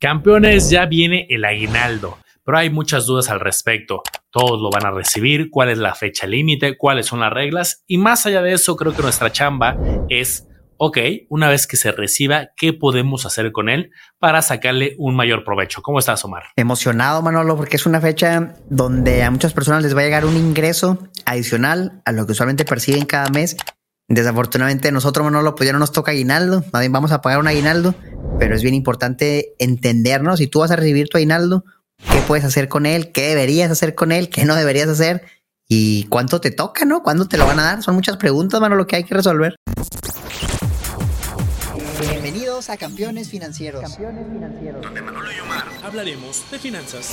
Campeones, ya viene el aguinaldo, pero hay muchas dudas al respecto. Todos lo van a recibir, cuál es la fecha límite, cuáles son las reglas y más allá de eso creo que nuestra chamba es, ok, una vez que se reciba, ¿qué podemos hacer con él para sacarle un mayor provecho? ¿Cómo estás, Omar? Emocionado, Manolo, porque es una fecha donde a muchas personas les va a llegar un ingreso adicional a lo que usualmente perciben cada mes. Desafortunadamente nosotros, Manolo, pues ya no nos toca aguinaldo, vamos a pagar un aguinaldo pero es bien importante entendernos. Si tú vas a recibir tu aguinaldo, qué puedes hacer con él, qué deberías hacer con él, qué no deberías hacer y cuánto te toca, ¿no? ¿Cuándo te lo van a dar? Son muchas preguntas, mano, lo que hay que resolver. Bienvenidos a Campeones Financieros. Campeones Financieros. Donde Manolo y Omar hablaremos de finanzas.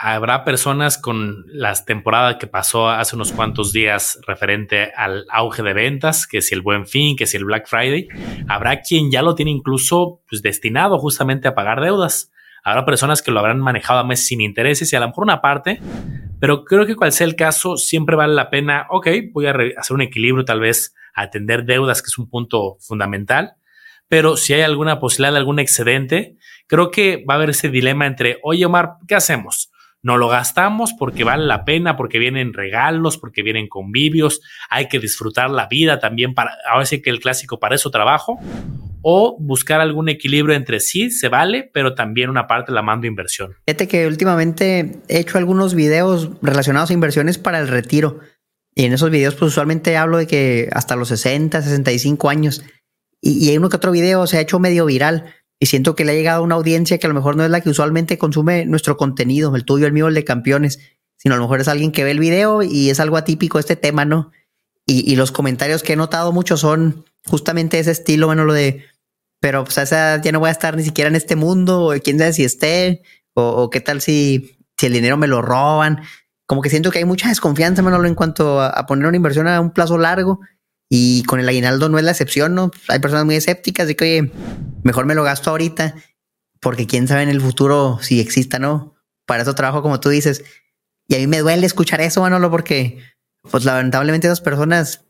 habrá personas con las temporadas que pasó hace unos cuantos días referente al auge de ventas, que si el buen fin, que si el Black Friday, habrá quien ya lo tiene incluso pues, destinado justamente a pagar deudas. Habrá personas que lo habrán manejado a meses sin intereses y a lo mejor una parte, pero creo que cual sea el caso, siempre vale la pena, ok, voy a hacer un equilibrio, tal vez atender deudas, que es un punto fundamental, pero si hay alguna posibilidad de algún excedente, creo que va a haber ese dilema entre, oye Omar, ¿qué hacemos? No lo gastamos porque vale la pena, porque vienen regalos, porque vienen convivios, hay que disfrutar la vida también para, ahora sí que el clásico para eso trabajo, o buscar algún equilibrio entre sí, se vale, pero también una parte la mando inversión. Fíjate que últimamente he hecho algunos videos relacionados a inversiones para el retiro. Y en esos videos, pues usualmente hablo de que hasta los 60, 65 años. Y, y hay uno que otro video se ha hecho medio viral y siento que le ha llegado a una audiencia que a lo mejor no es la que usualmente consume nuestro contenido, el tuyo, el mío, el de campeones, sino a lo mejor es alguien que ve el video y es algo atípico este tema, ¿no? Y, los comentarios que he notado mucho son justamente ese estilo, bueno, lo de, pero pues ya no voy a estar ni siquiera en este mundo, o quién sabe si esté, o, qué tal si, si el dinero me lo roban. Como que siento que hay mucha desconfianza, Manolo, en cuanto a, a poner una inversión a un plazo largo y con el aguinaldo no es la excepción, ¿no? Hay personas muy escépticas de que, oye, mejor me lo gasto ahorita, porque quién sabe en el futuro si exista, ¿no? Para eso trabajo, como tú dices. Y a mí me duele escuchar eso, Manolo, porque, pues lamentablemente esas personas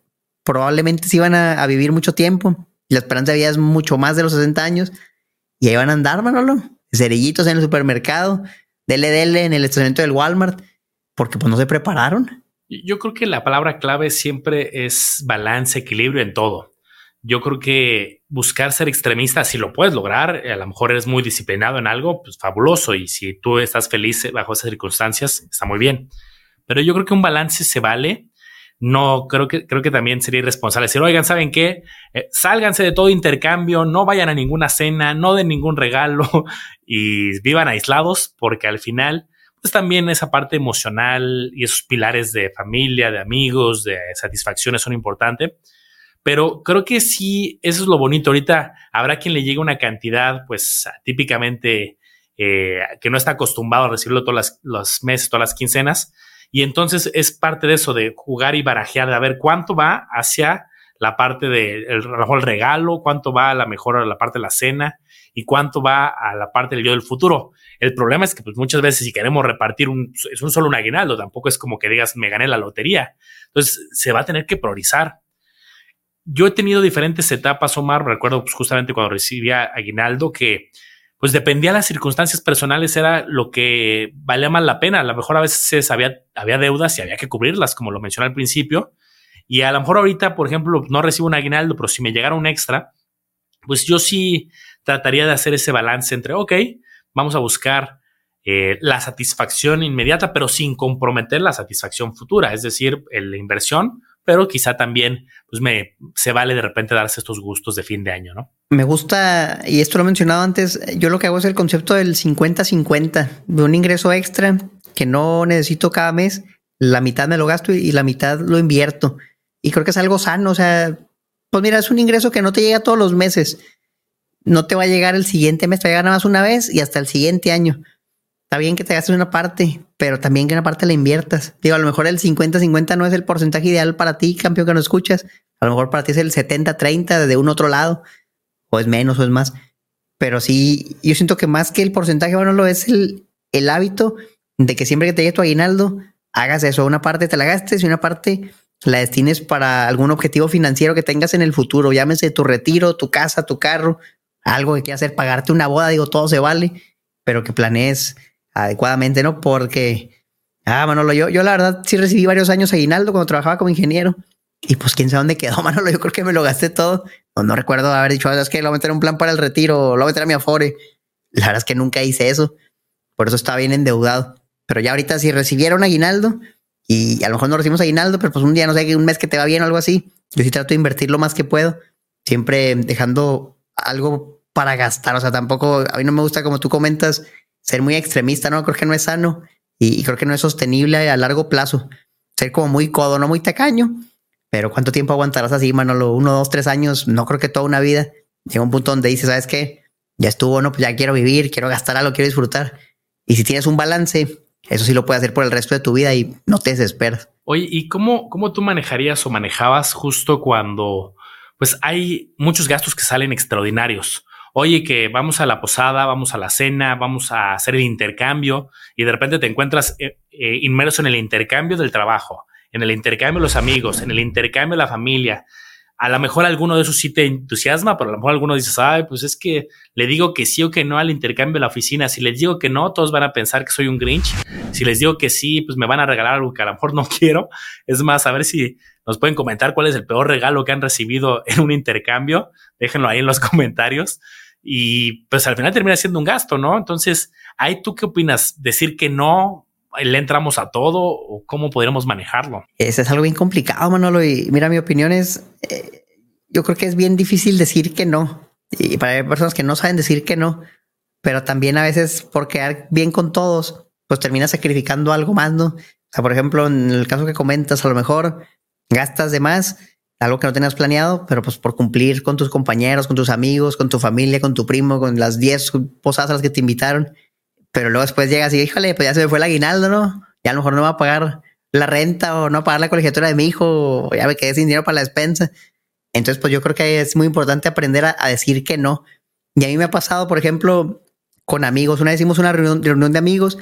probablemente sí van a, vivir mucho tiempo. La esperanza de vida es mucho más de los 60 años. Y ahí van a andar, Manolo. Cerillitos en el supermercado, dele, dele en el estacionamiento del Walmart, porque pues no se prepararon. Yo creo que la palabra clave siempre es balance, equilibrio en todo. Yo creo que buscar ser extremista, si lo puedes lograr, a lo mejor eres muy disciplinado en algo, pues fabuloso. Y si tú estás feliz bajo esas circunstancias, está muy bien. Pero yo creo que un balance se vale. No creo que, creo que también sería irresponsable decir, oigan, ¿saben qué? Eh, sálganse de todo intercambio, no vayan a ninguna cena, no den ningún regalo y vivan aislados, porque al final pues también esa parte emocional y esos pilares de familia, de amigos, de satisfacciones son importantes. Pero creo que sí, eso es lo bonito. Ahorita habrá quien le llegue una cantidad, pues típicamente eh, que no está acostumbrado a recibirlo todos los meses, todas las quincenas. Y entonces es parte de eso, de jugar y barajear, de a ver cuánto va hacia la parte del de el regalo, cuánto va a la mejor a la parte de la cena y cuánto va a la parte del yo del futuro. El problema es que pues, muchas veces si queremos repartir un, es un solo un aguinaldo, tampoco es como que digas me gané la lotería. Entonces se va a tener que priorizar. Yo he tenido diferentes etapas, Omar, recuerdo pues, justamente cuando recibía aguinaldo que pues dependía de las circunstancias personales, era lo que valía más la pena. A lo mejor a veces había, había deudas y había que cubrirlas, como lo mencioné al principio. Y a lo mejor ahorita, por ejemplo, no recibo un aguinaldo, pero si me llegara un extra, pues yo sí trataría de hacer ese balance entre, ok, vamos a buscar eh, la satisfacción inmediata, pero sin comprometer la satisfacción futura, es decir, la inversión, pero quizá también pues me, se vale de repente darse estos gustos de fin de año, ¿no? Me gusta, y esto lo he mencionado antes, yo lo que hago es el concepto del 50-50, de un ingreso extra que no necesito cada mes, la mitad me lo gasto y la mitad lo invierto. Y creo que es algo sano, o sea, pues mira, es un ingreso que no te llega todos los meses, no te va a llegar el siguiente mes, te va a llegar nada más una vez y hasta el siguiente año. Está bien que te gastes una parte, pero también que una parte la inviertas. Digo, a lo mejor el 50-50 no es el porcentaje ideal para ti, campeón que no escuchas. A lo mejor para ti es el 70-30 de un otro lado, o es menos o es más. Pero sí, yo siento que más que el porcentaje, bueno, lo es el, el hábito de que siempre que te llegue tu aguinaldo, hagas eso. Una parte te la gastes y una parte la destines para algún objetivo financiero que tengas en el futuro. Llámese tu retiro, tu casa, tu carro, algo que quieras hacer, pagarte una boda, digo, todo se vale, pero que planees adecuadamente, ¿no? Porque, ah, Manolo, yo, yo la verdad sí recibí varios años aguinaldo cuando trabajaba como ingeniero. Y pues quién sabe dónde quedó, Manolo. Yo creo que me lo gasté todo. No, no recuerdo haber dicho, es que lo voy a meter un plan para el retiro, lo voy a meter a mi Afore. La verdad es que nunca hice eso. Por eso estaba bien endeudado. Pero ya ahorita si recibiera un aguinaldo, y a lo mejor no recibimos aguinaldo, pero pues un día, no sé, un mes que te va bien o algo así, yo sí trato de invertir lo más que puedo, siempre dejando algo para gastar. O sea, tampoco, a mí no me gusta, como tú comentas, ser muy extremista, ¿no? Creo que no es sano y, creo que no es sostenible a largo plazo. Ser como muy codo, no muy tacaño, pero ¿cuánto tiempo aguantarás así, Manolo? Uno, dos, tres años, no creo que toda una vida. Llega un punto donde dices, ¿sabes qué? Ya estuvo, no, pues ya quiero vivir, quiero gastar algo, quiero disfrutar. Y si tienes un balance, eso sí lo puedes hacer por el resto de tu vida y no te desesperas. Oye, ¿y cómo, cómo tú manejarías o manejabas justo cuando pues hay muchos gastos que salen extraordinarios? Oye, que vamos a la posada, vamos a la cena, vamos a hacer el intercambio y de repente te encuentras eh, eh, inmerso en el intercambio del trabajo, en el intercambio de los amigos, en el intercambio de la familia, a lo mejor alguno de esos sí te entusiasma, pero a lo mejor alguno dices, ay, pues es que le digo que sí o que no al intercambio de la oficina. Si les digo que no, todos van a pensar que soy un Grinch. Si les digo que sí, pues me van a regalar algo que a lo mejor no quiero. Es más, a ver si nos pueden comentar cuál es el peor regalo que han recibido en un intercambio. Déjenlo ahí en los comentarios. Y pues al final termina siendo un gasto, ¿no? Entonces, ¿ahí tú qué opinas? ¿Decir que no le entramos a todo o cómo podríamos manejarlo? Es algo bien complicado, Manolo. Y mira, mi opinión es, eh, yo creo que es bien difícil decir que no. Y para personas que no saben decir que no, pero también a veces por quedar bien con todos, pues terminas sacrificando algo más, ¿no? O sea, por ejemplo, en el caso que comentas, a lo mejor gastas de más, algo que no tenías planeado, pero pues por cumplir con tus compañeros, con tus amigos, con tu familia, con tu primo, con las 10 posadas a las que te invitaron, pero luego después llegas y, híjole, pues ya se me fue el aguinaldo, ¿no? Ya a lo mejor no va a pagar la renta o no va a pagar la colegiatura de mi hijo, o ya me quedé sin dinero para la despensa. Entonces, pues yo creo que es muy importante aprender a, decir que no. Y a mí me ha pasado, por ejemplo, con amigos. Una vez hicimos una reunión, de amigos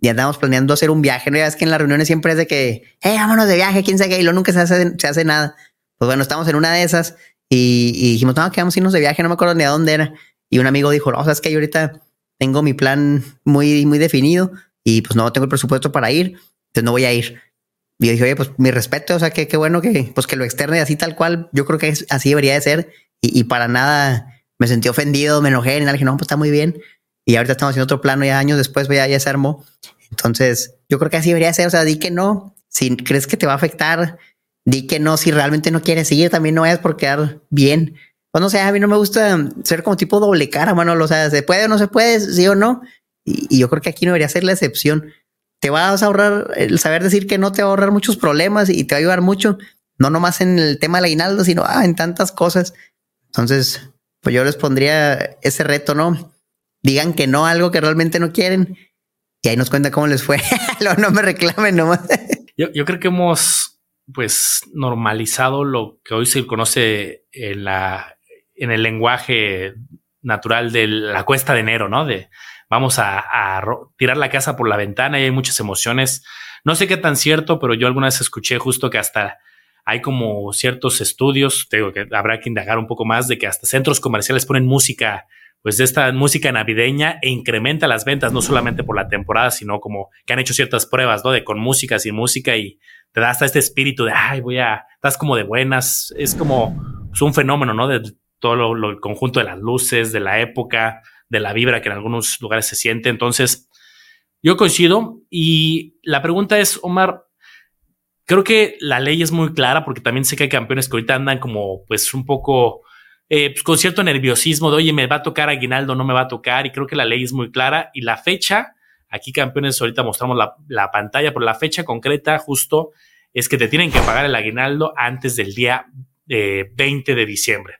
y andábamos planeando hacer un viaje. No es que en las reuniones siempre es de que, eh, vámonos de viaje, quién sabe qué, y lo nunca se hace, se hace nada. Pues bueno, estamos en una de esas y, dijimos, no, que vamos a irnos de viaje, no me acuerdo ni a dónde era. Y un amigo dijo, no, o sea, es que yo ahorita tengo mi plan muy, muy definido y pues no tengo el presupuesto para ir, entonces no voy a ir. Y yo dije, oye, pues mi respeto, o sea, que qué bueno que, pues que lo externe así tal cual, yo creo que así debería de ser y, para nada me sentí ofendido, me enojé, y nada, dije, no, pues está muy bien. Y ahorita estamos haciendo otro plano ya años después, ya, ya se armó. Entonces, yo creo que así debería ser, o sea, di que no, si crees que te va a afectar, di que no, si realmente no quieres seguir, también no vayas por quedar bien. Pues no sé, a mí no me gusta ser como tipo doble cara, mano, o sea, se puede o no se puede, sí o no. Y, yo creo que aquí no debería ser la excepción te vas a ahorrar, el saber decir que no te va a ahorrar muchos problemas y te va a ayudar mucho, no nomás en el tema del aguinaldo, sino ah, en tantas cosas. Entonces, pues yo les pondría ese reto, ¿no? Digan que no algo que realmente no quieren y ahí nos cuenta cómo les fue. no, me reclamen nomás. yo, yo creo que hemos pues normalizado lo que hoy se conoce en la en el lenguaje natural de la cuesta de enero, ¿no? De vamos a, tirar la casa por la ventana y hay muchas emociones. No sé qué tan cierto, pero yo alguna vez escuché justo que hasta hay como ciertos estudios, tengo que habrá que indagar un poco más de que hasta centros comerciales ponen música, pues de esta música navideña e incrementa las ventas, no solamente por la temporada, sino como que han hecho ciertas pruebas, ¿no? De con música, sin música y te da hasta este espíritu de, ay, voy a, estás como de buenas, es como pues, un fenómeno, ¿no? De todo lo, el conjunto de las luces, de la época, de la vibra que en algunos lugares se siente. Entonces, yo coincido y la pregunta es, Omar, creo que la ley es muy clara porque también sé que hay campeones que ahorita andan como pues un poco eh, pues, con cierto nerviosismo de, oye, me va a tocar aguinaldo, no me va a tocar y creo que la ley es muy clara y la fecha, aquí campeones ahorita mostramos la, pantalla, pero la fecha concreta justo es que te tienen que pagar el aguinaldo antes del día 20 eh, de diciembre.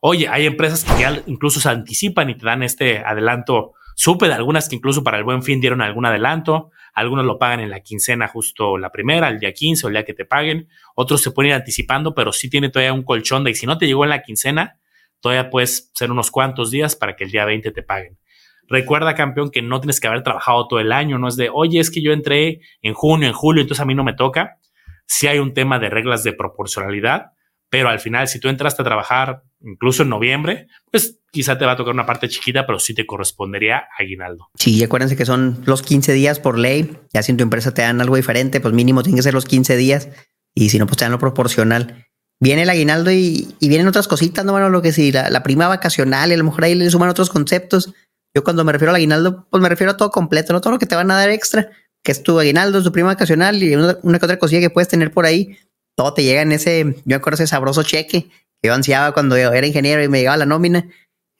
Oye, hay empresas que ya incluso se anticipan y te dan este adelanto Supe de algunas que incluso para el buen fin dieron algún adelanto, algunos lo pagan en la quincena justo la primera, el día 15 o el día que te paguen, otros se pueden ir anticipando, pero sí tiene todavía un colchón de que si no te llegó en la quincena, todavía puedes ser unos cuantos días para que el día 20 te paguen. Recuerda, campeón, que no tienes que haber trabajado todo el año, no es de, oye, es que yo entré en junio, en julio, entonces a mí no me toca. Si hay un tema de reglas de proporcionalidad, pero al final, si tú entraste a trabajar incluso en noviembre, pues quizá te va a tocar una parte chiquita, pero sí te correspondería aguinaldo. Sí, acuérdense que son los 15 días por ley. Ya si en tu empresa te dan algo diferente, pues mínimo tienen que ser los 15 días. Y si no, pues te dan lo proporcional. Viene el aguinaldo y, vienen otras cositas, ¿no? Bueno, lo que sí, la, la prima vacacional y a lo mejor ahí le suman otros conceptos. Yo cuando me refiero al aguinaldo, pues me refiero a todo completo, no todo lo que te van a dar extra, que es tu aguinaldo, tu prima vacacional y una, que otra cosilla que puedes tener por ahí. Todo te llega en ese, yo me acuerdo ese sabroso cheque que yo ansiaba cuando yo era ingeniero y me llegaba la nómina.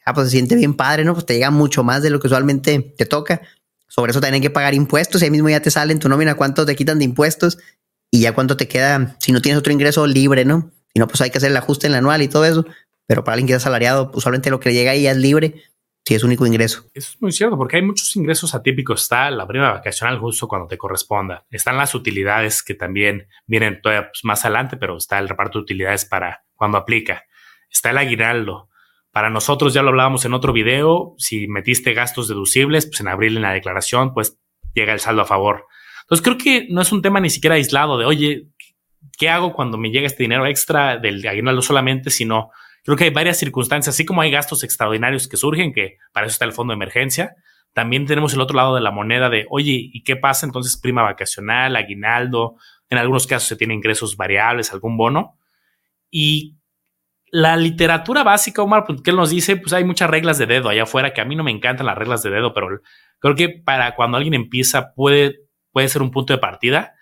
Ah, pues se siente bien padre, ¿no? Pues te llega mucho más de lo que usualmente te toca. Sobre eso también hay que pagar impuestos y ahí mismo ya te sale en tu nómina cuánto te quitan de impuestos y ya cuánto te queda si no tienes otro ingreso libre, ¿no? Si no, pues hay que hacer el ajuste en el anual y todo eso. Pero para alguien que está asalariado, usualmente lo que le llega ahí ya es libre si es único ingreso. Eso es muy cierto, porque hay muchos ingresos atípicos. Está la prima vacacional justo cuando te corresponda. Están las utilidades que también vienen todavía pues, más adelante, pero está el reparto de utilidades para cuando aplica. Está el aguinaldo. Para nosotros ya lo hablábamos en otro video. Si metiste gastos deducibles, pues en abril en la declaración, pues llega el saldo a favor. Entonces creo que no es un tema ni siquiera aislado de, oye, ¿qué hago cuando me llega este dinero extra del aguinaldo solamente? Sino Creo que hay varias circunstancias, así como hay gastos extraordinarios que surgen, que para eso está el fondo de emergencia, también tenemos el otro lado de la moneda de, oye, ¿y qué pasa entonces? Prima vacacional, aguinaldo, en algunos casos se tienen ingresos variables, algún bono. Y la literatura básica, Omar, pues, ¿qué nos dice? Pues hay muchas reglas de dedo allá afuera, que a mí no me encantan las reglas de dedo, pero creo que para cuando alguien empieza puede, puede ser un punto de partida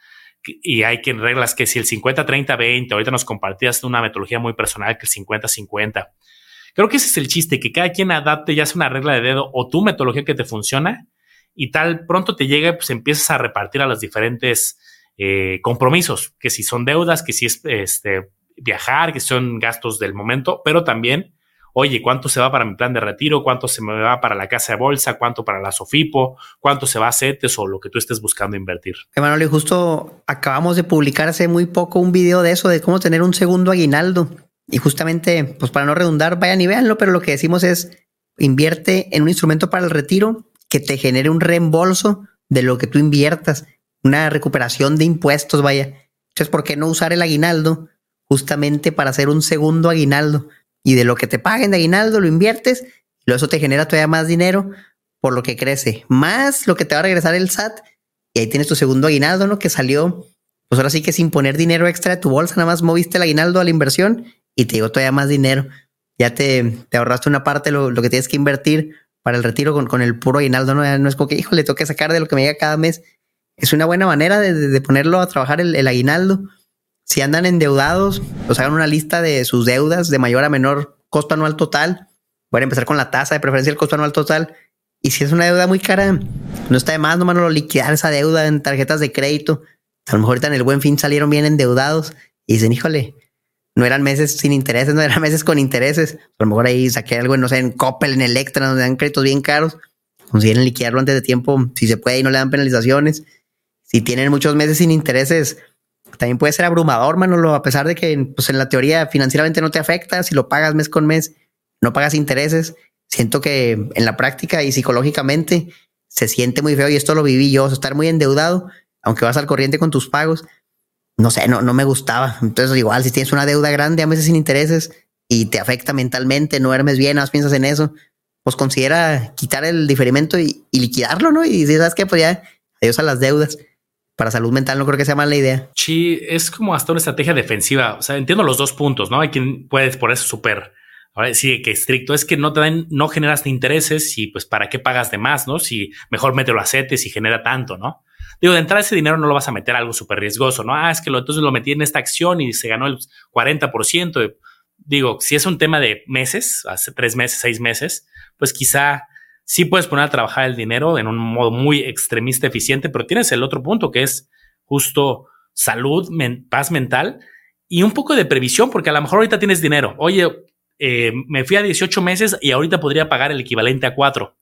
y hay que reglas que si el 50, 30, 20, ahorita nos compartías una metodología muy personal que el 50, 50. Creo que ese es el chiste, que cada quien adapte ya sea una regla de dedo o tu metodología que te funciona y tal pronto te llega, pues empiezas a repartir a los diferentes eh, compromisos, que si son deudas, que si es este, viajar, que son gastos del momento, pero también oye, ¿cuánto se va para mi plan de retiro? ¿Cuánto se me va para la casa de bolsa? ¿Cuánto para la Sofipo? ¿Cuánto se va a CETES o lo que tú estés buscando invertir? Emanuel, justo acabamos de publicar hace muy poco un video de eso, de cómo tener un segundo aguinaldo. Y justamente, pues para no redundar, vayan y véanlo, pero lo que decimos es, invierte en un instrumento para el retiro que te genere un reembolso de lo que tú inviertas, una recuperación de impuestos, vaya. Entonces, ¿por qué no usar el aguinaldo justamente para hacer un segundo aguinaldo? Y de lo que te paguen de aguinaldo lo inviertes y eso te genera todavía más dinero por lo que crece, más lo que te va a regresar el SAT y ahí tienes tu segundo aguinaldo, ¿no? Que salió, pues ahora sí que sin poner dinero extra de tu bolsa, nada más moviste el aguinaldo a la inversión y te llegó todavía más dinero. Ya te, te ahorraste una parte lo, lo que tienes que invertir para el retiro con, con el puro aguinaldo, ¿no? No es como que, hijo, le toque sacar de lo que me llega cada mes. Es una buena manera de, de ponerlo a trabajar el, el aguinaldo si andan endeudados, pues hagan una lista de sus deudas de mayor a menor costo anual total. Voy a empezar con la tasa de preferencia del costo anual total. Y si es una deuda muy cara, no está de más, no lo liquidar esa deuda en tarjetas de crédito. A lo mejor ahorita en el buen fin salieron bien endeudados y dicen, híjole, no eran meses sin intereses, no eran meses con intereses. A lo mejor ahí saqué algo, no sé, en Coppel, en Electra, donde dan créditos bien caros. Consiguen liquidarlo antes de tiempo, si se puede y no le dan penalizaciones. Si tienen muchos meses sin intereses, también puede ser abrumador, Manolo, a pesar de que pues, en la teoría financieramente no te afecta, si lo pagas mes con mes, no pagas intereses. Siento que en la práctica y psicológicamente se siente muy feo y esto lo viví yo, estar muy endeudado, aunque vas al corriente con tus pagos, no sé, no, no me gustaba. Entonces, igual, si tienes una deuda grande a meses sin intereses y te afecta mentalmente, no duermes bien, más piensas en eso, pues considera quitar el diferimento y, liquidarlo, ¿no? Y si sabes que, pues ya, adiós a las deudas para salud mental no creo que sea mala idea. Sí, es como hasta una estrategia defensiva. O sea, entiendo los dos puntos, ¿no? Hay quien puede por eso súper, ahora sí que estricto, es que no te dan, no generas intereses y pues para qué pagas de más, ¿no? Si mejor mételo a CETES y genera tanto, ¿no? Digo, de entrada ese dinero no lo vas a meter a algo súper riesgoso, ¿no? Ah, es que lo, entonces lo metí en esta acción y se ganó el 40%. Digo, si es un tema de meses, hace tres meses, seis meses, pues quizá sí puedes poner a trabajar el dinero en un modo muy extremista, eficiente, pero tienes el otro punto que es justo salud, paz mental y un poco de previsión, porque a lo mejor ahorita tienes dinero. Oye, eh, me fui a 18 meses y ahorita podría pagar el equivalente a 4.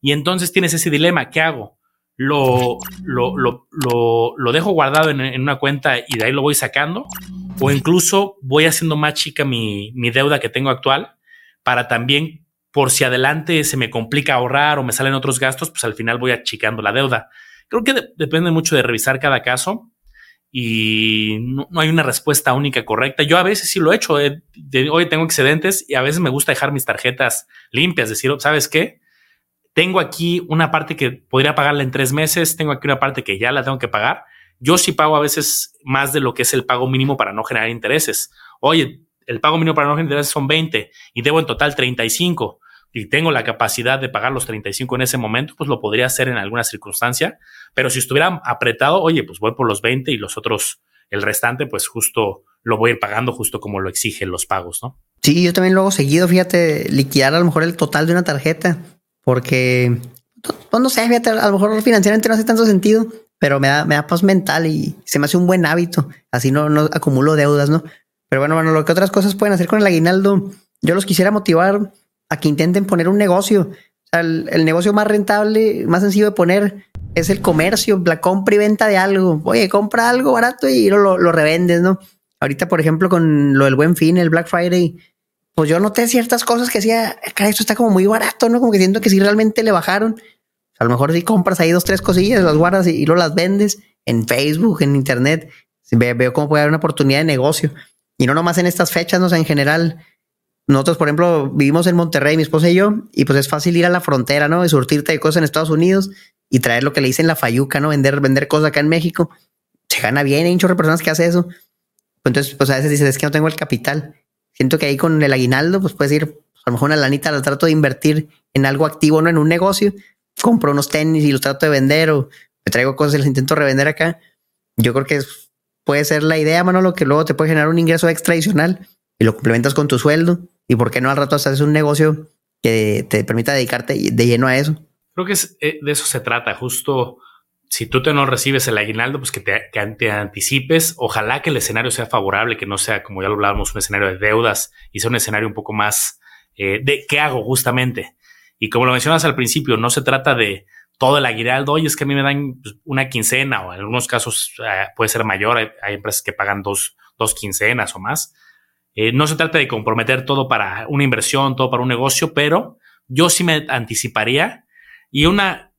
Y entonces tienes ese dilema, ¿qué hago? Lo, lo, lo, lo, dejo guardado en, en, una cuenta y de ahí lo voy sacando, o incluso voy haciendo más chica mi, mi deuda que tengo actual para también, por si adelante se me complica ahorrar o me salen otros gastos, pues al final voy achicando la deuda. Creo que depende mucho de revisar cada caso y no, hay una respuesta única correcta. Yo a veces sí lo he hecho. Eh, hoy tengo excedentes y a veces me gusta dejar mis tarjetas limpias, decir, ¿sabes qué? Tengo aquí una parte que podría pagarla en tres meses, tengo aquí una parte que ya la tengo que pagar. Yo sí pago a veces más de lo que es el pago mínimo para no generar intereses. Oye, el pago mínimo para no intereses son 20 y debo en total 35 y tengo la capacidad de pagar los 35 en ese momento, pues lo podría hacer en alguna circunstancia. Pero si estuviera apretado, oye, pues voy por los 20 y los otros, el restante, pues justo lo voy a ir pagando justo como lo exigen los pagos, ¿no? Sí, yo también lo hago seguido, fíjate, liquidar a lo mejor el total de una tarjeta, porque, pues no sé, fíjate, a lo mejor financieramente no hace tanto sentido, pero me da, me da paz mental y se me hace un buen hábito. Así no, no acumulo deudas, ¿no? Pero bueno, bueno, lo que otras cosas pueden hacer con el aguinaldo, yo los quisiera motivar a que intenten poner un negocio. El, negocio más rentable, más sencillo de poner es el comercio, la compra y venta de algo. Oye, compra algo barato y lo, lo, revendes, ¿no? Ahorita, por ejemplo, con lo del buen fin, el Black Friday, pues yo noté ciertas cosas que decía, cara, esto está como muy barato, ¿no? Como que siento que si realmente le bajaron. A lo mejor si compras ahí dos, tres cosillas, las guardas y, y luego las vendes en Facebook, en Internet. Veo cómo puede haber una oportunidad de negocio. Y no nomás en estas fechas, no o sea, en general nosotros, por ejemplo, vivimos en Monterrey, mi esposa y yo, y pues es fácil ir a la frontera, ¿no? Y surtirte de cosas en Estados Unidos y traer lo que le dicen la fayuca, ¿no? Vender, vender cosas acá en México. Se gana bien, hay muchas personas que hacen eso. Entonces, pues a veces dices, es que no tengo el capital. Siento que ahí con el aguinaldo, pues puedes ir, pues, a lo mejor una lanita la trato de invertir en algo activo, no en un negocio. Compro unos tenis y los trato de vender o me traigo cosas y las intento revender acá. Yo creo que puede ser la idea, mano, lo que luego te puede generar un ingreso extra adicional y lo complementas con tu sueldo ¿Y por qué no al rato haces un negocio que te permita dedicarte de lleno a eso? Creo que eh, de eso se trata, justo si tú te no recibes el aguinaldo, pues que te, anticipes. Ojalá que el escenario sea favorable, que no sea, como ya lo hablábamos, un escenario de deudas y sea un escenario un poco más eh, de qué hago justamente. Y como lo mencionas al principio, no se trata de todo el aguinaldo. Oye, es que a mí me dan pues, una quincena o en algunos casos eh, puede ser mayor. Hay, empresas que pagan dos, dos quincenas o más. Eh, no se trata de comprometer todo para una inversión, todo para un negocio, pero yo sí me anticiparía y una,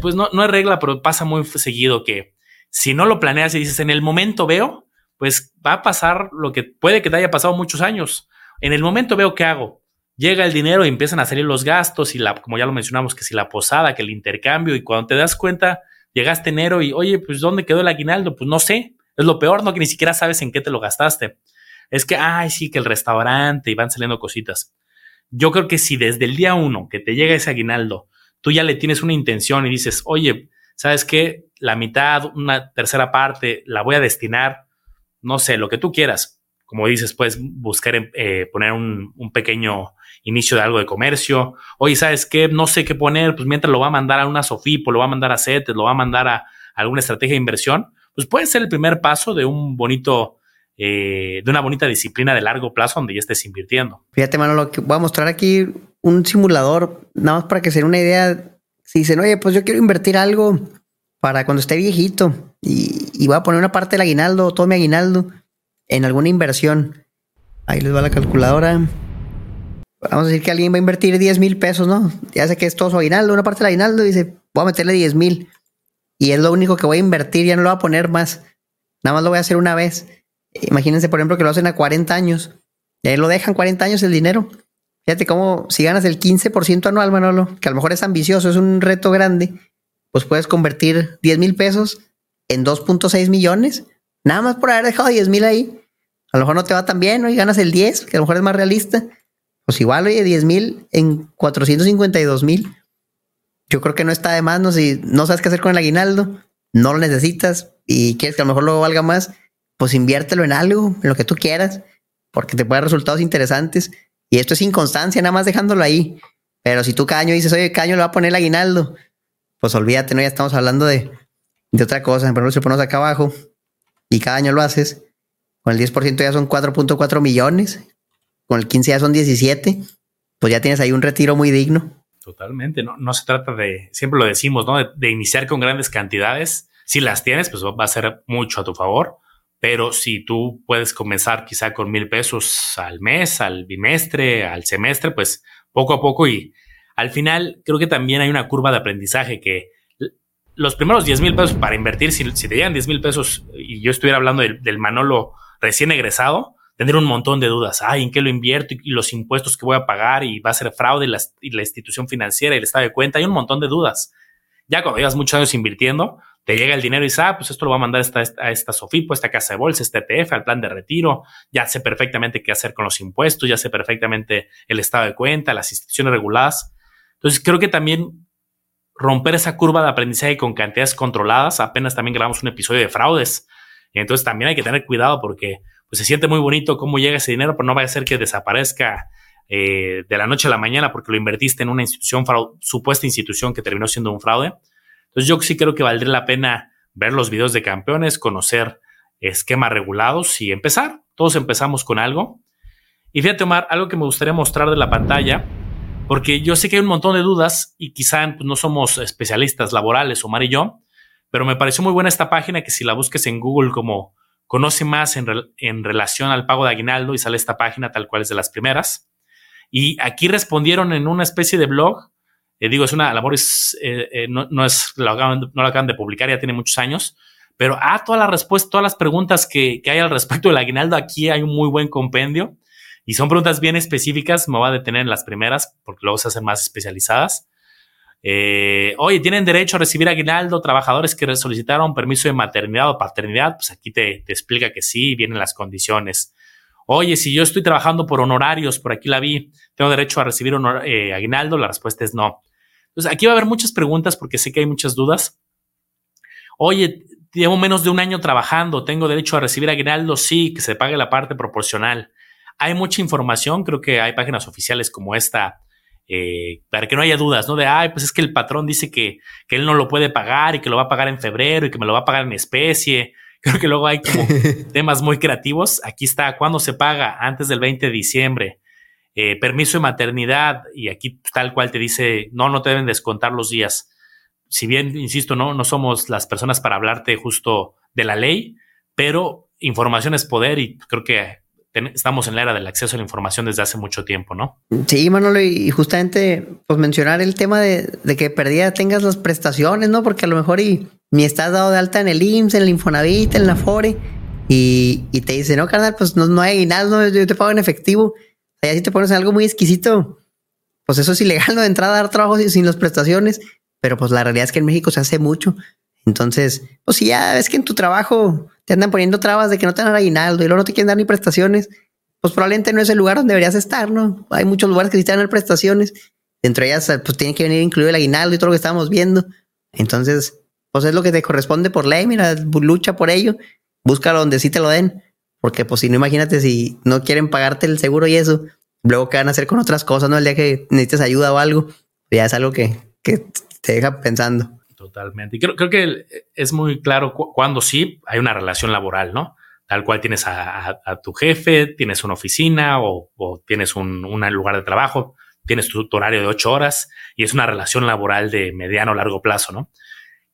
pues no, no es regla, pero pasa muy seguido que si no lo planeas y dices en el momento veo, pues va a pasar lo que puede que te haya pasado muchos años. En el momento veo qué hago. Llega el dinero y empiezan a salir los gastos y la, como ya lo mencionamos, que si la posada, que el intercambio y cuando te das cuenta, llegaste enero y oye, pues ¿dónde quedó el aguinaldo? Pues no sé. Es lo peor, ¿no? Que ni siquiera sabes en qué te lo gastaste es que, ay, sí, que el restaurante y van saliendo cositas. Yo creo que si desde el día uno que te llega ese aguinaldo, tú ya le tienes una intención y dices, oye, ¿sabes qué? La mitad, una tercera parte, la voy a destinar, no sé, lo que tú quieras. Como dices, puedes buscar eh, poner un, pequeño inicio de algo de comercio. Oye, ¿sabes qué? No sé qué poner, pues mientras lo va a mandar a una Sofipo, lo va a mandar a CETES, lo va a mandar a alguna estrategia de inversión, pues puede ser el primer paso de un bonito eh, de una bonita disciplina de largo plazo donde ya estés invirtiendo. Fíjate, mano, lo que voy a mostrar aquí un simulador, nada más para que se den una idea. Si dicen, oye, pues yo quiero invertir algo para cuando esté viejito y, voy a poner una parte del aguinaldo, todo mi aguinaldo, en alguna inversión. Ahí les va la calculadora. Vamos a decir que alguien va a invertir 10 mil pesos, ¿no? Ya sé que es todo su aguinaldo, una parte del aguinaldo, dice, voy a meterle 10 mil. Y es lo único que voy a invertir, ya no lo voy a poner más. Nada más lo voy a hacer una vez. Imagínense, por ejemplo, que lo hacen a 40 años. Y ahí lo dejan 40 años el dinero. Fíjate cómo si ganas el 15% anual, Manolo, que a lo mejor es ambicioso, es un reto grande, pues puedes convertir 10 mil pesos en 2.6 millones, nada más por haber dejado 10 mil ahí. A lo mejor no te va tan bien, ¿no? Y ganas el 10, que a lo mejor es más realista. Pues igual, oye, 10 mil en 452 mil. Yo creo que no está de más, ¿no? Si no sabes qué hacer con el aguinaldo, no lo necesitas y quieres que a lo mejor luego valga más, pues inviértelo en algo, en lo que tú quieras, porque te puede dar resultados interesantes. Y esto es inconstancia, nada más dejándolo ahí. Pero si tú cada año dices, oye, cada año le va a poner el aguinaldo, pues olvídate, ¿no? Ya estamos hablando de, de otra cosa. Por ejemplo, si pones acá abajo y cada año lo haces, con el 10% ya son 4.4 millones, con el 15 ya son 17, pues ya tienes ahí un retiro muy digno. Totalmente, no, no se trata de, siempre lo decimos, ¿no? De, iniciar con grandes cantidades. Si las tienes, pues va a ser mucho a tu favor, pero si tú puedes comenzar quizá con mil pesos al mes, al bimestre, al semestre, pues poco a poco y al final creo que también hay una curva de aprendizaje que los primeros 10 mil pesos para invertir, si, te llegan 10 mil pesos y yo estuviera hablando del, Manolo recién egresado, tendría un montón de dudas. Ay, ¿en qué lo invierto? Y, los impuestos que voy a pagar y va a ser fraude y la, institución financiera y el estado de cuenta. Hay un montón de dudas. Ya cuando llevas muchos años invirtiendo, te llega el dinero y dices, ah, pues esto lo va a mandar a esta, a esta Sofipo, a esta casa de bolsa, este ETF, al plan de retiro. Ya sé perfectamente qué hacer con los impuestos, ya sé perfectamente el estado de cuenta, las instituciones reguladas. Entonces, creo que también romper esa curva de aprendizaje con cantidades controladas. Apenas también grabamos un episodio de fraudes. Entonces también hay que tener cuidado porque pues, se siente muy bonito cómo llega ese dinero, pero no va a ser que desaparezca eh, de la noche a la mañana porque lo invertiste en una institución, supuesta institución que terminó siendo un fraude. Entonces yo sí creo que valdría la pena ver los videos de campeones, conocer esquemas regulados y empezar. Todos empezamos con algo. Y fíjate, Omar, algo que me gustaría mostrar de la pantalla porque yo sé que hay un montón de dudas y quizá pues, no somos especialistas laborales, Omar y yo, pero me pareció muy buena esta página que si la busques en Google como conoce más en, relación al pago de aguinaldo y sale esta página tal cual es de las primeras. Y aquí respondieron en una especie de blog. Eh, digo, es una labor, eh, eh, no, es, lo acaban, no la acaban de publicar, ya tiene muchos años, pero ah, todas las respuestas, todas las preguntas que, que hay al respecto del aguinaldo, aquí hay un muy buen compendio. Y son preguntas bien específicas, me voy a detener en las primeras porque luego se hacen más especializadas. Eh, oye, ¿tienen derecho a recibir aguinaldo trabajadores que solicitaron permiso de maternidad o paternidad? Pues aquí te, explica que sí, vienen las condiciones. Oye, si yo estoy trabajando por honorarios, por aquí la vi, ¿tengo derecho a recibir eh, aguinaldo? La respuesta es no. Entonces, aquí va a haber muchas preguntas porque sé que hay muchas dudas. Oye, llevo menos de un año trabajando, ¿tengo derecho a recibir aguinaldo? Sí, que se pague la parte proporcional. Hay mucha información, creo que hay páginas oficiales como esta, eh, para que no haya dudas, ¿no? De, ay, pues es que el patrón dice que, que, él no lo puede pagar y que lo va a pagar en febrero y que me lo va a pagar en especie. Creo que luego hay como temas muy creativos. Aquí está, ¿cuándo se paga? Antes del 20 de diciembre. Eh, permiso de maternidad y aquí tal cual te dice, no, no te deben descontar los días. Si bien, insisto, no, no somos las personas para hablarte justo de la ley, pero información es poder y creo que estamos en la era del acceso a la información desde hace mucho tiempo, ¿no? Sí, Manolo, y justamente pues mencionar el tema de, que perdida tengas las prestaciones, ¿no? Porque a lo mejor y ni estás dado de alta en el IMSS, en el Infonavit, en la FORE, y, te dice, no, carnal, pues no, hay aguinaldo, yo te pago en efectivo. Y así te pones algo muy exquisito, pues eso es ilegal, ¿no? De entrada a dar trabajo sin, sin las prestaciones, pero pues la realidad es que en México se hace mucho. Entonces, pues si ya ves que en tu trabajo te andan poniendo trabas de que no te dan aguinaldo y luego no te quieren dar ni prestaciones, pues probablemente no es el lugar donde deberías estar, ¿no? Hay muchos lugares que sí te dan prestaciones. Dentro de ellas, pues tiene que venir incluido el aguinaldo y todo lo que estábamos viendo. Entonces, pues es lo que te corresponde por ley, mira, lucha por ello, búscalo donde sí te lo den. Porque pues si no, imagínate si no quieren pagarte el seguro y eso, luego qué van a hacer con otras cosas, ¿no? El día que necesites ayuda o algo, ya es algo que, que te deja pensando. Totalmente. Y creo, creo que es muy claro cuando sí hay una relación laboral, ¿no? Tal cual tienes a, tu jefe, tienes una oficina o, tienes un, lugar de trabajo, tienes tu, horario de ocho horas y es una relación laboral de mediano o largo plazo, ¿no?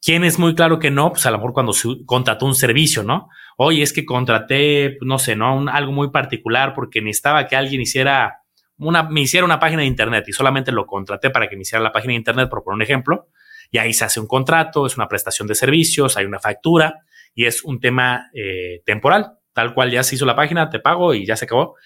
¿Quién es muy claro que no? Pues a lo mejor cuando se contrató un servicio, ¿no? Oye, es que contraté, no sé, ¿no? algo muy particular porque necesitaba que alguien hiciera una, me hiciera una página de internet y solamente lo contraté para que me hiciera la página de internet, por poner un ejemplo y ahí se hace un contrato, es una prestación de servicios, hay una factura y es un tema eh, temporal, tal cual ya se hizo la página, te pago y ya se acabó.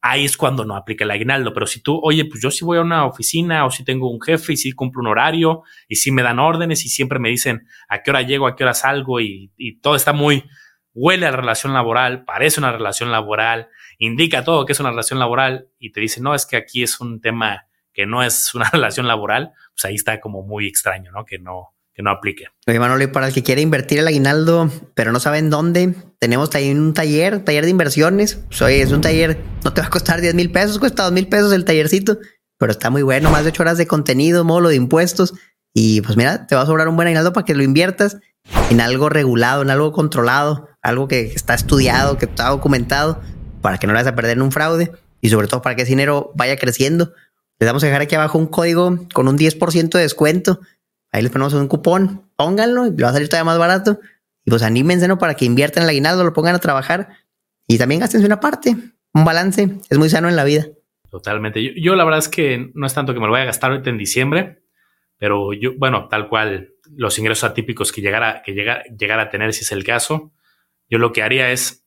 Ahí es cuando no aplica el aguinaldo, pero si tú, oye, pues yo sí voy a una oficina o si tengo un jefe y si cumplo un horario y si me dan órdenes y siempre me dicen a qué hora llego, a qué hora salgo y, todo está muy, huele a la relación laboral, parece una relación laboral, indica todo que es una relación laboral y te dice, no, es que aquí es un tema que no es una relación laboral, pues ahí está como muy extraño, ¿no? Que no, que no aplique. Oye, Manolo, para el que quiere invertir el aguinaldo, pero no saben dónde, tenemos ahí un taller, taller de inversiones. Pues, oye, es un taller, no te va a costar 10 mil pesos, cuesta 2 mil pesos el tallercito, pero está muy bueno, más de 8 horas de contenido, módulo de impuestos. Y pues mira, te va a sobrar un buen aguinaldo para que lo inviertas en algo regulado, en algo controlado, algo que está estudiado, que está documentado, para que no lo vayas a perder en un fraude y sobre todo para que ese dinero vaya creciendo Les vamos a dejar aquí abajo un código con un 10% de descuento. Ahí les ponemos un cupón, pónganlo y le va a salir todavía más barato. Y pues anímense, ¿no? Para que inviertan el aguinaldo, lo pongan a trabajar y también gastense una parte, un balance. Es muy sano en la vida. Totalmente. Yo, la verdad es que no es tanto que me lo vaya a gastar ahorita en diciembre, pero yo, bueno, tal cual los ingresos atípicos que llegara, que llegara, a tener, si es el caso, yo lo que haría es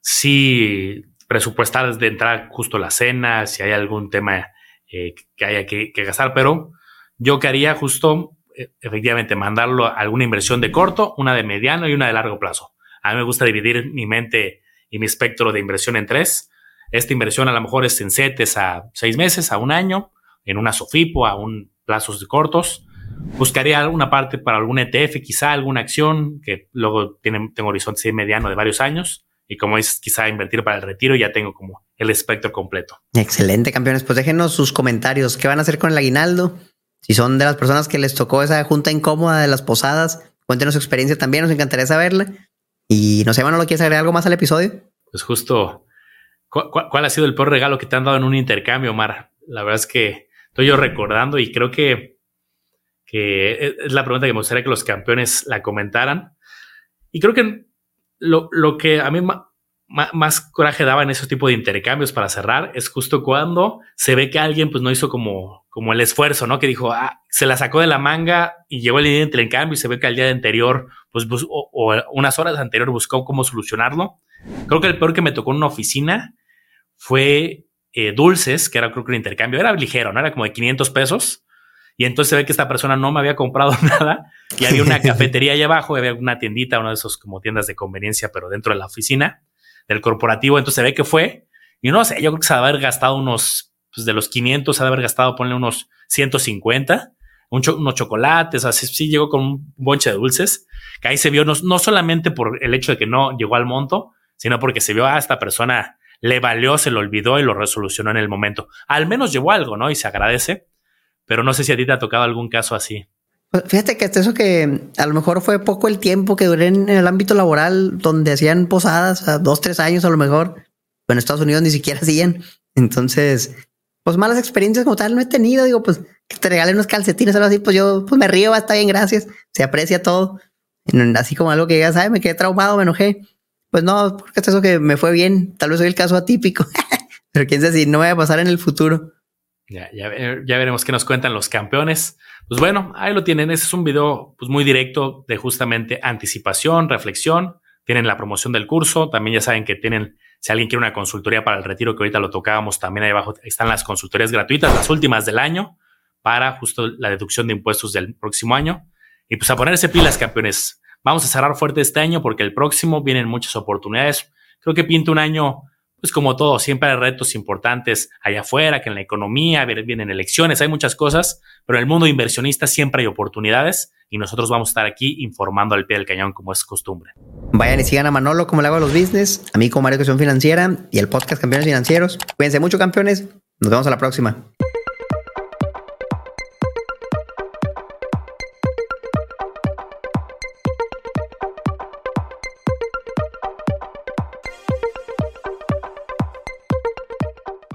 si presupuestar de entrar justo la cena, si hay algún tema eh, que haya que, que, gastar, pero yo que justo, eh, efectivamente, mandarlo a alguna inversión de corto, una de mediano y una de largo plazo. A mí me gusta dividir mi mente y mi espectro de inversión en tres. Esta inversión a lo mejor es en CETES a seis meses, a un año, en una SOFIPO a un plazos cortos. Buscaría alguna parte para algún ETF, quizá alguna acción que luego tiene, tengo horizonte mediano de varios años y como es quizá invertir para el retiro, ya tengo como el espectro completo. Excelente, campeones. Pues déjenos sus comentarios. ¿Qué van a hacer con el aguinaldo? Si son de las personas que les tocó esa junta incómoda de las posadas, cuéntenos su experiencia también, nos encantaría saberla. Y no sé, ¿no lo quieres agregar algo más al episodio? Pues justo, ¿cuál, ha sido el peor regalo que te han dado en un intercambio, Omar? La verdad es que estoy yo recordando y creo que, que es la pregunta que me gustaría que los campeones la comentaran. Y creo que lo, lo que a mí más coraje daba en esos tipos de intercambios para cerrar es justo cuando se ve que alguien pues no hizo como, como el esfuerzo, ¿no? Que dijo, ah, se la sacó de la manga y llegó el día de intercambio y se ve que al día anterior, pues, o, unas horas anterior buscó cómo solucionarlo. Creo que el peor que me tocó en una oficina fue eh, dulces, que era creo que un intercambio, era ligero, ¿no? Era como de 500 pesos y entonces se ve que esta persona no me había comprado nada y había una cafetería allá abajo, había una tiendita, una de esos como tiendas de conveniencia, pero dentro de la oficina del corporativo. Entonces se ve que fue y no sé, yo creo que se ha de haber gastado unos, pues de los 500, se ha de haber gastado, ponle unos 150, unos chocolates, así sí llegó con un bonche de dulces, que ahí se vio no, no solamente por el hecho de que no llegó al monto, sino porque se vio a esta persona le valió, se lo olvidó y lo resolucionó en el momento. Al menos llevó algo, ¿no? Y se agradece pero no sé si a ti te ha tocado algún caso así. Pues fíjate que eso que a lo mejor fue poco el tiempo que duré en el ámbito laboral donde hacían posadas, a dos, tres años a lo mejor. Pero en Estados Unidos ni siquiera hacían. Entonces, pues malas experiencias como tal no he tenido. Digo, pues que te regalen unos calcetines o algo así, pues yo pues me río, está bien, gracias. Se aprecia todo. Así como algo que ya sabes, me quedé traumado, me enojé. Pues no, porque es eso que me fue bien. Tal vez soy el caso atípico. Pero quién sabe si no me va a pasar en el futuro. Ya, ya, veremos qué nos cuentan los campeones. Pues bueno, ahí lo tienen. Ese es un video pues, muy directo de justamente anticipación, reflexión. Tienen la promoción del curso. También ya saben que tienen, si alguien quiere una consultoría para el retiro, que ahorita lo tocábamos, también ahí abajo están las consultorías gratuitas, las últimas del año, para justo la deducción de impuestos del próximo año. Y pues a ponerse pilas, campeones. Vamos a cerrar fuerte este año porque el próximo vienen muchas oportunidades. Creo que pinta un año pues como todo, siempre hay retos importantes allá afuera, que en la economía vienen elecciones, hay muchas cosas, pero en el mundo inversionista siempre hay oportunidades y nosotros vamos a estar aquí informando al pie del cañón como es costumbre. Vayan y sigan a Manolo como le hago a los business, a mí como Mario Educación Financiera y el podcast Campeones Financieros. Cuídense mucho campeones, nos vemos a la próxima.